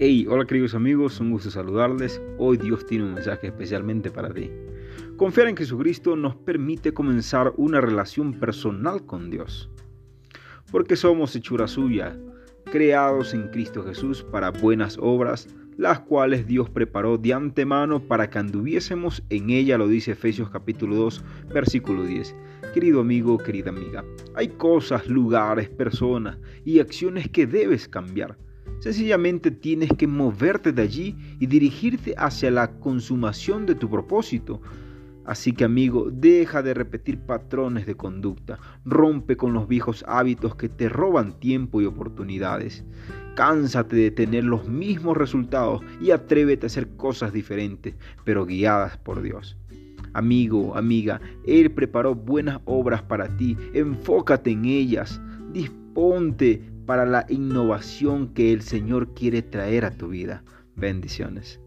Hey, hola queridos amigos, un gusto saludarles. Hoy Dios tiene un mensaje especialmente para ti. Confiar en Jesucristo nos permite comenzar una relación personal con Dios. Porque somos hechura suya, creados en Cristo Jesús para buenas obras, las cuales Dios preparó de antemano para que anduviésemos en ella, lo dice Efesios capítulo 2, versículo 10. Querido amigo, querida amiga, hay cosas, lugares, personas y acciones que debes cambiar Sencillamente tienes que moverte de allí y dirigirte hacia la consumación de tu propósito. Así que amigo, deja de repetir patrones de conducta, rompe con los viejos hábitos que te roban tiempo y oportunidades. Cánsate de tener los mismos resultados y atrévete a hacer cosas diferentes, pero guiadas por Dios. Amigo, amiga, Él preparó buenas obras para ti, enfócate en ellas, disponte para la innovación que el Señor quiere traer a tu vida. Bendiciones.